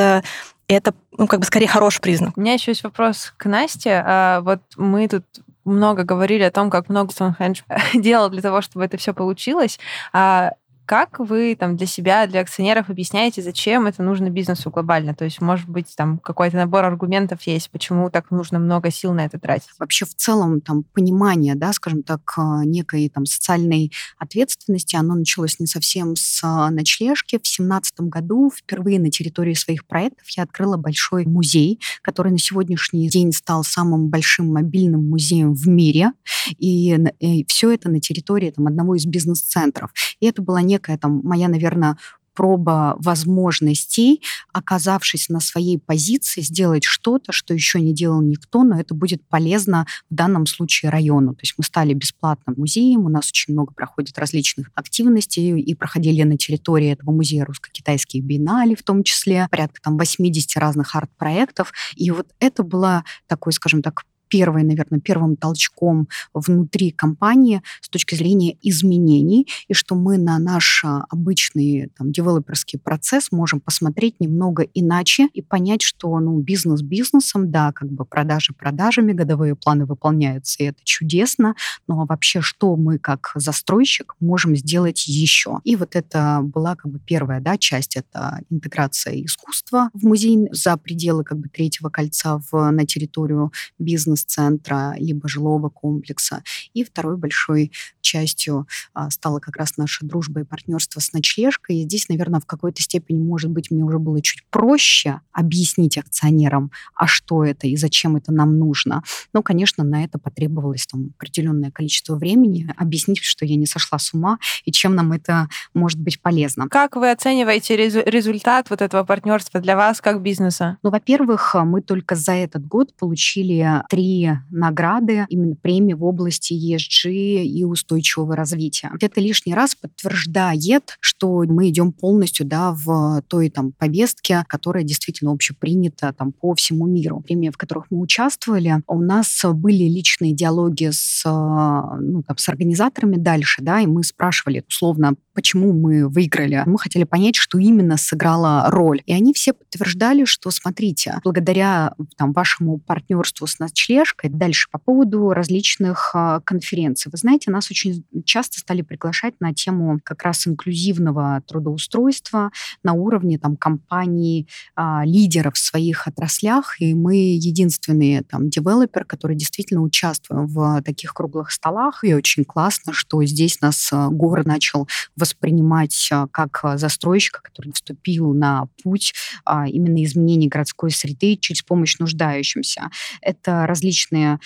Speaker 5: это, ну, как бы скорее хороший признак.
Speaker 2: У меня еще есть вопрос к Насте. А, вот мы тут много говорили о том, как много Стоунхендж *laughs* делал для того, чтобы это все получилось. А как вы там для себя, для акционеров объясняете, зачем это нужно бизнесу глобально? То есть, может быть, там какой-то набор аргументов есть, почему так нужно много сил на это тратить?
Speaker 4: Вообще в целом там понимание, да, скажем так, а, некой там социальной ответственности, оно началось не совсем с а, ночлежки. В семнадцатом году впервые на территории своих проектов я открыла большой музей, который на сегодняшний день стал самым большим мобильным музеем в мире. И, и все это на территории там, одного из бизнес-центров. И это была некая там моя, наверное, проба возможностей, оказавшись на своей позиции, сделать что-то, что еще не делал никто, но это будет полезно в данном случае району. То есть мы стали бесплатным музеем, у нас очень много проходит различных активностей, и проходили на территории этого музея русско-китайские биеннале в том числе, порядка там 80 разных арт-проектов. И вот это было такой, скажем так, первой, наверное, первым толчком внутри компании с точки зрения изменений, и что мы на наш а, обычный там, девелоперский процесс можем посмотреть немного иначе и понять, что ну, бизнес бизнесом, да, как бы продажи продажами, годовые планы выполняются, и это чудесно, но вообще что мы как застройщик можем сделать еще? И вот это была как бы первая да, часть, это интеграция искусства в музей за пределы как бы третьего кольца в, на территорию бизнеса бизнес-центра, либо жилого комплекса. И второй большой частью а, стала как раз наша дружба и партнерство с ночлежкой. И здесь, наверное, в какой-то степени, может быть, мне уже было чуть проще объяснить акционерам, а что это и зачем это нам нужно. Но, конечно, на это потребовалось там определенное количество времени объяснить, что я не сошла с ума и чем нам это может быть полезно.
Speaker 2: Как вы оцениваете результат вот этого партнерства для вас как бизнеса?
Speaker 4: Ну, во-первых, мы только за этот год получили три награды, именно премии в области ESG и устойчивого развития. Это лишний раз подтверждает, что мы идем полностью да, в той там, повестке, которая действительно общепринята там, по всему миру. Премии, в которых мы участвовали, у нас были личные диалоги с, ну, там, с организаторами дальше, да, и мы спрашивали, условно, почему мы выиграли. Мы хотели понять, что именно сыграла роль. И они все подтверждали, что, смотрите, благодаря там, вашему партнерству с ночлежкой, ночлежкой. Дальше, по поводу различных а, конференций. Вы знаете, нас очень часто стали приглашать на тему как раз инклюзивного трудоустройства на уровне там, компаний, а, лидеров в своих отраслях, и мы единственные там девелопер, которые действительно участвуем в таких круглых столах, и очень классно, что здесь нас а, город начал воспринимать как застройщика, который вступил на путь именно изменения городской среды через помощь нуждающимся. Это различные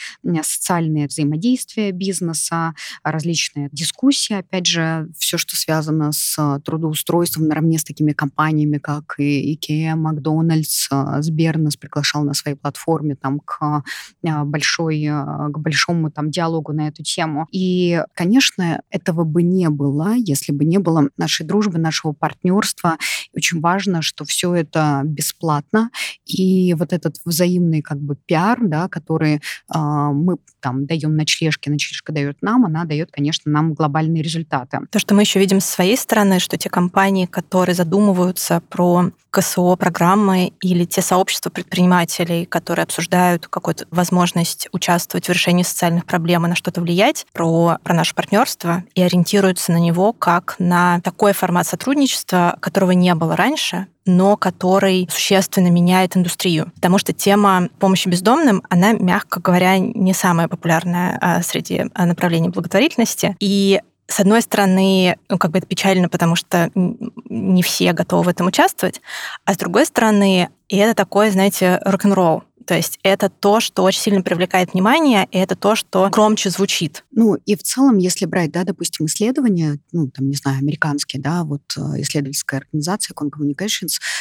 Speaker 4: социальные взаимодействия бизнеса, различные дискуссии, опять же, все, что связано с трудоустройством наравне с такими компаниями, как и IKEA, Макдональдс, Сбер нас приглашал на своей платформе там, к, а, большой, а, к большому там, диалогу на эту тему. И, конечно, этого бы не было, если бы не было нашей дружбы, нашего партнерства. очень важно, что все это бесплатно. И вот этот взаимный как бы пиар, да, который э, мы там даем ночлежке, ночлежка дает нам, она дает, конечно, нам глобальные результаты.
Speaker 5: То, что мы еще видим с своей стороны, что те компании, которые задумываются про КСО программы или те сообщества предпринимателей, которые обсуждают какую-то возможность участвовать в решении социальных проблем и на что-то влиять, про, про наше партнерство и ориентируются на него как на такой формат сотрудничества, которого не было раньше, но который существенно меняет индустрию. Потому что тема помощи бездомным, она, мягко говоря, не самая популярная а, среди а, направлений благотворительности. И с одной стороны, ну, как бы это печально, потому что не все готовы в этом участвовать, а с другой стороны, и это такое, знаете, рок-н-ролл. То есть это то, что очень сильно привлекает внимание, и это то, что громче звучит.
Speaker 4: Ну и в целом, если брать, да, допустим, исследования, ну там, не знаю, американские, да, вот э, исследовательская организация Con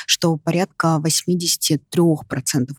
Speaker 4: что порядка 83%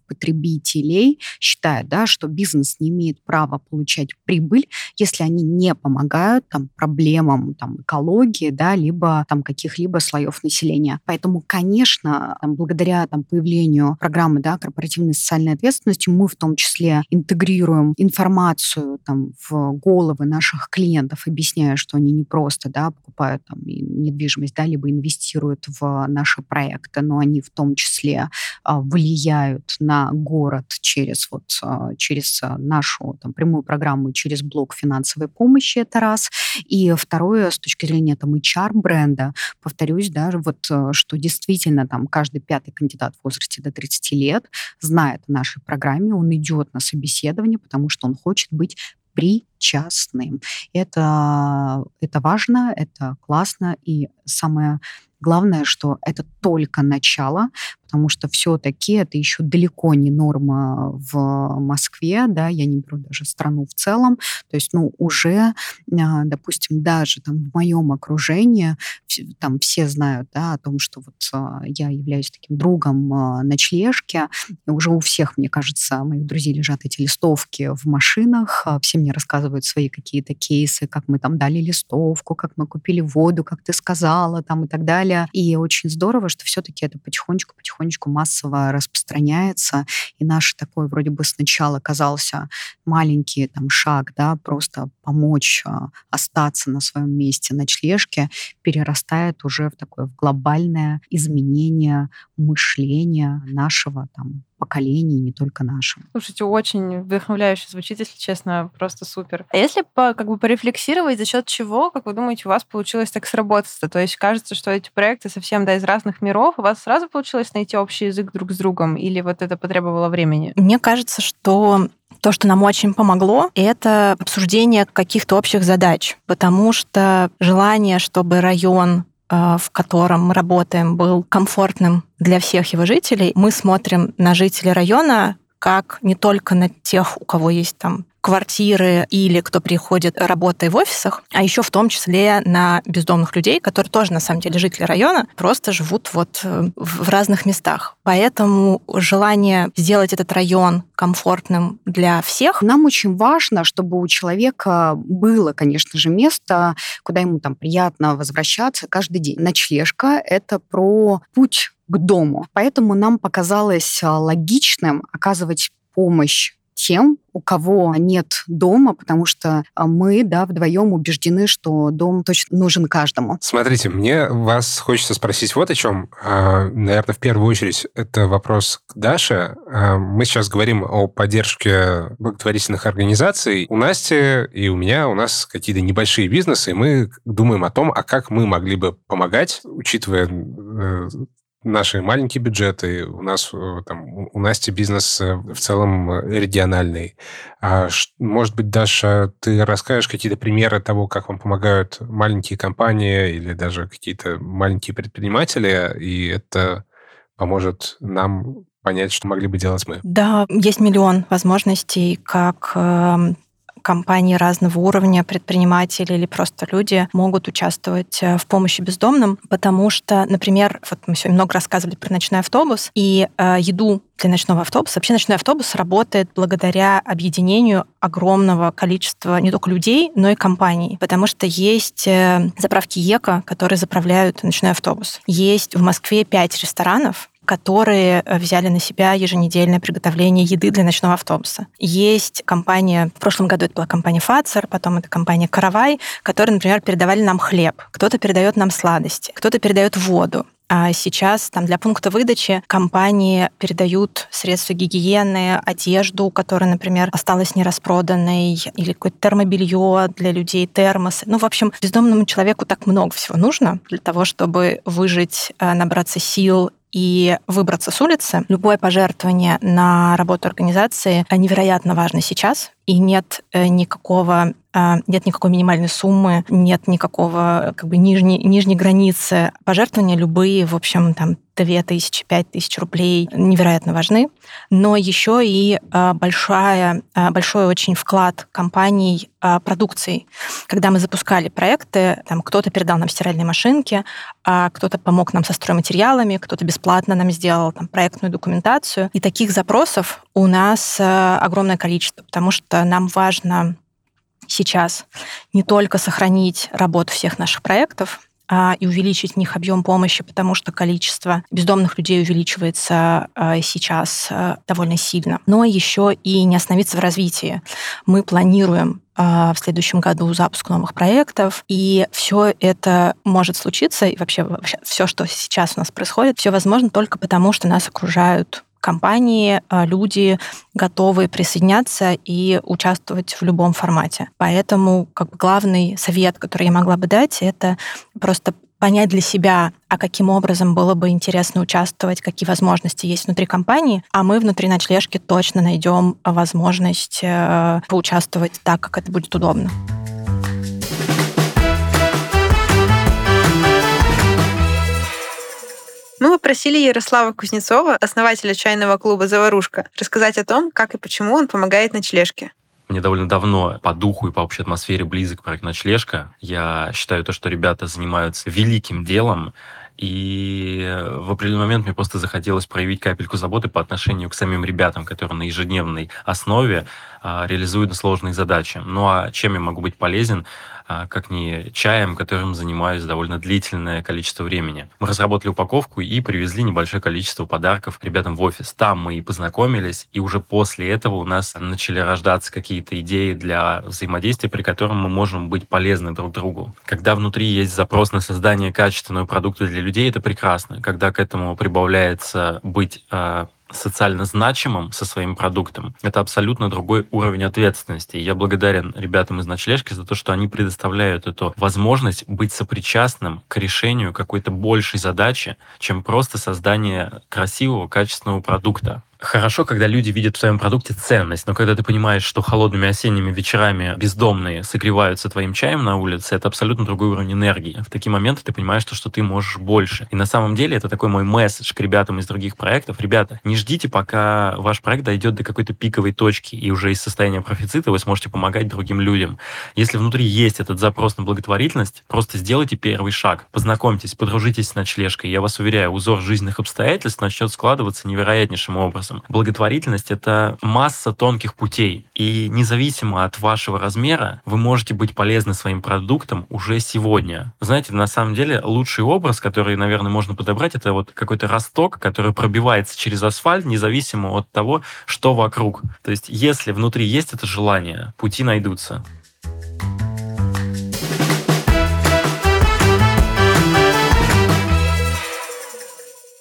Speaker 4: потребителей считают, да, что бизнес не имеет права получать прибыль, если они не помогают там проблемам там экологии, да, либо там каких-либо слоев населения. Поэтому, конечно, там, благодаря там появлению программы, да, корпоративной социальной ответственностью мы в том числе интегрируем информацию там, в головы наших клиентов, объясняя, что они не просто да, покупают там, недвижимость, да, либо инвестируют в наши проекты, но они в том числе а, влияют на город через, вот, а, через нашу там, прямую программу, через блок финансовой помощи, это раз. И второе, с точки зрения там, HR-бренда, повторюсь, да, вот, э, что действительно там каждый пятый кандидат в возрасте до 30 лет знает наш нашей программе, он идет на собеседование, потому что он хочет быть причастным. Это, это важно, это классно, и самое главное, что это только начало, потому что все-таки это еще далеко не норма в Москве, да, я не беру даже страну в целом, то есть, ну, уже, а, допустим, даже там в моем окружении, там все знают, да, о том, что вот а, я являюсь таким другом а, ночлежки, уже у всех, мне кажется, моих друзей лежат эти листовки в машинах, все мне рассказывают свои какие-то кейсы, как мы там дали листовку, как мы купили воду, как ты сказала, там и так далее, и очень здорово, что все-таки это потихонечку-потихонечку потихонечку массово распространяется, и наш такой вроде бы сначала казался маленький там шаг, да, просто помочь а, остаться на своем месте ночлежки, перерастает уже в такое в глобальное изменение мышления нашего там поколений, не только нашим.
Speaker 2: Слушайте, очень вдохновляюще звучит, если честно, просто супер. А если по, как бы порефлексировать, за счет чего, как вы думаете, у вас получилось так сработаться? То есть кажется, что эти проекты совсем да, из разных миров, у вас сразу получилось найти общий язык друг с другом, или вот это потребовало времени?
Speaker 5: Мне кажется, что то, что нам очень помогло, это обсуждение каких-то общих задач, потому что желание, чтобы район в котором мы работаем, был комфортным для всех его жителей, мы смотрим на жителей района как не только на тех, у кого есть там квартиры или кто приходит работая в офисах, а еще в том числе на бездомных людей, которые тоже на самом деле жители района, просто живут вот э, в разных местах. Поэтому желание сделать этот район комфортным для всех.
Speaker 4: Нам очень важно, чтобы у человека было, конечно же, место, куда ему там приятно возвращаться каждый день. Ночлежка — это про путь к дому. Поэтому нам показалось а, логичным оказывать помощь тем, у кого нет дома, потому что а, мы, да, вдвоем убеждены, что дом точно нужен каждому.
Speaker 3: Смотрите, мне вас хочется спросить вот о чем. А, Наверное, в первую очередь это вопрос к Даше. А, мы сейчас говорим о поддержке благотворительных организаций. У Насти и у меня, у нас какие-то небольшие бизнесы, и мы думаем о том, а как мы могли бы помогать, учитывая э, наши маленькие бюджеты, у нас э, там, у Насти бизнес э, в целом э, региональный. А, может быть, Даша, ты расскажешь какие-то примеры того, как вам помогают маленькие компании или даже какие-то маленькие предприниматели, и это поможет нам понять, что могли бы делать мы.
Speaker 5: Да, есть миллион возможностей, как эм, компании разного уровня, предприниматели или просто люди могут участвовать э, в помощи бездомным, потому что, например, вот мы сегодня много рассказывали про ночной автобус, и э, еду для ночного автобуса. Вообще ночной автобус работает благодаря объединению огромного количества не только людей, но и компаний, потому что есть э, заправки ЕКО, которые заправляют ночной автобус. Есть в Москве пять ресторанов, которые э, взяли на себя еженедельное приготовление еды для ночного автобуса. Есть компания, в прошлом году это была компания Фацер, потом это компания Каравай, которые, например, передавали нам хлеб, кто-то передает нам сладости, кто-то передает воду. А сейчас там для пункта выдачи компании передают средства гигиены, одежду, которая, например, осталась нераспроданной, или какое-то термобелье для людей, термосы. Ну, в общем, бездомному человеку так много всего нужно для того, чтобы выжить, э, набраться сил и выбраться с улицы, любое пожертвование на работу организации невероятно важно сейчас, и нет э, никакого а, нет никакой минимальной суммы, нет никакого как бы нижней, нижней границы. Пожертвования любые, в общем, там, 2 тысячи, 5 тысяч рублей невероятно важны. Но еще и а, большая, а, большой очень вклад компаний продукции. Когда мы запускали проекты, там кто-то передал нам стиральные машинки, кто-то помог нам со стройматериалами, кто-то бесплатно нам сделал там, проектную документацию. И таких запросов у нас огромное количество, потому что нам важно сейчас не только сохранить работу всех наших проектов, а, и увеличить в них объем помощи, потому что количество бездомных людей увеличивается а, сейчас а, довольно сильно, но еще и не остановиться в развитии. Мы планируем в следующем году запуск новых проектов, и все это может случиться, и вообще, вообще все, что сейчас у нас происходит, все возможно только потому, что нас окружают компании, а, люди готовы присоединяться и участвовать в любом формате. Поэтому как бы главный совет, который я могла бы дать, это просто понять для себя, а каким образом было бы интересно участвовать, какие возможности есть внутри компании, а мы внутри ночлежки точно найдем возможность э, поучаствовать так, как это будет удобно.
Speaker 2: Мы попросили Ярослава Кузнецова, основателя чайного клуба «Заварушка», рассказать о том, как и почему он помогает ночлежке.
Speaker 6: Мне довольно давно по духу и по общей атмосфере близок проект «Ночлежка». Я считаю то, что ребята занимаются великим делом, и в определенный момент мне просто захотелось проявить капельку заботы по отношению к самим ребятам, которые на ежедневной основе а, реализуют сложные задачи. Ну а чем я могу быть полезен? А, как не чаем, которым занимаюсь довольно длительное количество времени. Мы разработали упаковку и привезли небольшое количество подарков ребятам в офис. Там мы и познакомились, и уже после этого у нас начали рождаться какие-то идеи для взаимодействия, при котором мы можем быть полезны друг другу. Когда внутри есть запрос на создание качественного продукта для людей, это прекрасно. Когда к этому прибавляется быть а, социально значимым со своим продуктом, это абсолютно другой уровень ответственности. я благодарен ребятам из ночлежки за то, что они предоставляют эту возможность быть сопричастным к решению какой-то большей задачи, чем просто создание красивого, качественного продукта. Хорошо, когда люди видят в своем продукте ценность, но когда ты понимаешь, что холодными осенними вечерами бездомные согреваются твоим чаем на улице, это абсолютно другой уровень энергии. В такие моменты ты понимаешь, что, что ты можешь больше. И на самом деле это такой мой месседж к ребятам из других проектов. Ребята, не ждите, пока ваш проект дойдет до какой-то пиковой точки, и уже из состояния профицита вы сможете помогать другим людям. Если внутри есть этот запрос на благотворительность, просто сделайте первый шаг. Познакомьтесь, подружитесь с ночлежкой. Я вас уверяю, узор жизненных обстоятельств начнет складываться невероятнейшим образом образом. Благотворительность — это масса тонких путей. И независимо от вашего размера, вы можете быть полезны своим продуктам уже сегодня. Знаете, на самом деле лучший образ, который, наверное, можно подобрать, это вот какой-то росток, который пробивается через асфальт, независимо от того, что вокруг. То есть, если внутри есть это желание, пути найдутся.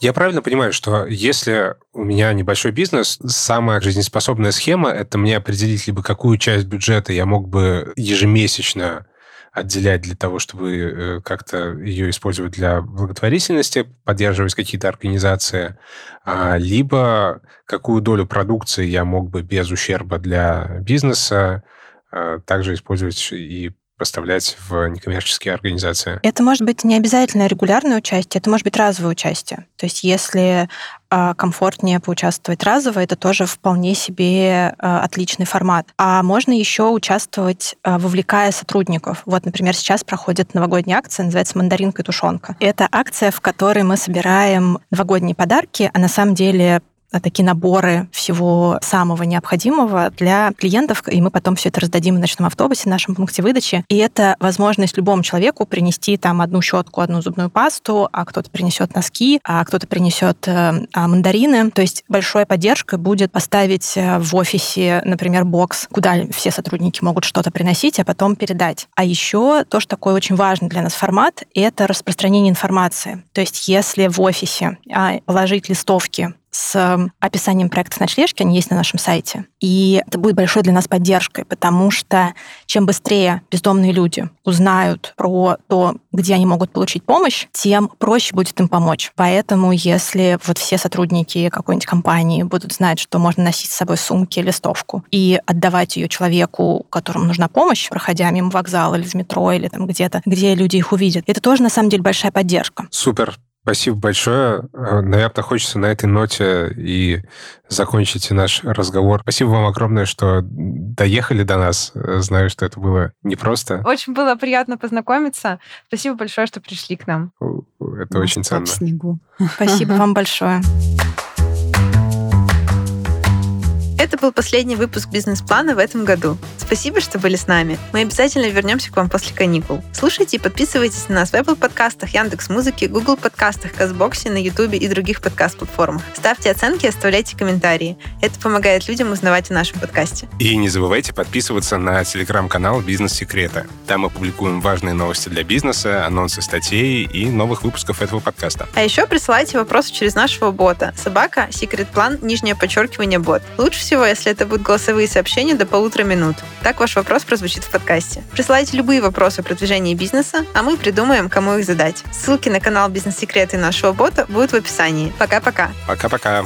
Speaker 3: Я правильно понимаю, что если у меня небольшой бизнес, самая жизнеспособная схема — это мне определить либо какую часть бюджета я мог бы ежемесячно отделять для того, чтобы э, как-то ее использовать для благотворительности, поддерживать какие-то организации, а, либо какую долю продукции я мог бы без ущерба для бизнеса а, также использовать и поставлять в некоммерческие организации?
Speaker 5: Это может быть не обязательно регулярное участие, это может быть разовое участие. То есть если а, комфортнее поучаствовать разово, это тоже вполне себе а, отличный формат. А можно еще участвовать, а, вовлекая сотрудников. Вот, например, сейчас проходит новогодняя акция, называется «Мандаринка и тушенка». Это акция, в которой мы собираем новогодние подарки, а на самом деле такие наборы всего самого необходимого для клиентов, и мы потом все это раздадим в ночном автобусе, в нашем пункте выдачи. И это возможность любому человеку принести там одну щетку, одну зубную пасту, а кто-то принесет носки, а кто-то принесет э, а, мандарины. То есть большой поддержкой будет поставить э, в офисе, например, бокс, куда все сотрудники могут что-то приносить, а потом передать. А еще то, что такой очень важный для нас формат, это распространение информации. То есть если в офисе а, положить листовки с эм, описанием проекта ночлежки, они есть на нашем сайте. И это будет большой для нас поддержкой, потому что чем быстрее бездомные люди узнают про то, где они могут получить помощь, тем проще будет им помочь. Поэтому если вот все сотрудники какой-нибудь компании будут знать, что можно носить с собой сумки, листовку и отдавать ее человеку, которому нужна помощь, проходя мимо вокзала или в метро или там где-то, где люди их увидят, это тоже на самом деле большая поддержка.
Speaker 3: Супер. Спасибо большое. Э, наверное, хочется на этой ноте и закончить наш разговор. Спасибо вам огромное, что доехали до нас. Э, знаю, что это было непросто.
Speaker 2: Очень было приятно познакомиться. Спасибо большое, что пришли к нам.
Speaker 3: Это очень ценно. В
Speaker 4: снегу. *laughs*
Speaker 5: Спасибо вам большое.
Speaker 2: Это был последний выпуск бизнес-плана в этом году. Спасибо, что были с нами. Мы обязательно вернемся к вам после каникул. Слушайте и подписывайтесь на нас в Apple подкастах, Яндекс Музыке, Google подкастах, Казбоксе, на YouTube и других подкаст-платформах. Ставьте оценки и оставляйте комментарии. Это помогает людям узнавать о нашем подкасте.
Speaker 3: И не забывайте подписываться на телеграм-канал «Бизнес-секреты». Там мы публикуем важные новости для бизнеса, анонсы статей и новых выпусков этого подкаста.
Speaker 2: А еще присылайте вопросы через нашего бота. Собака, секрет план, нижнее подчеркивание бот. Лучше всего всего, если это будут голосовые сообщения до полутора минут. Так ваш вопрос прозвучит в подкасте. Присылайте любые вопросы о продвижении бизнеса, а мы придумаем, кому их задать. Ссылки на канал «Бизнес-секреты» нашего бота будут в описании. Пока-пока.
Speaker 3: Пока-пока.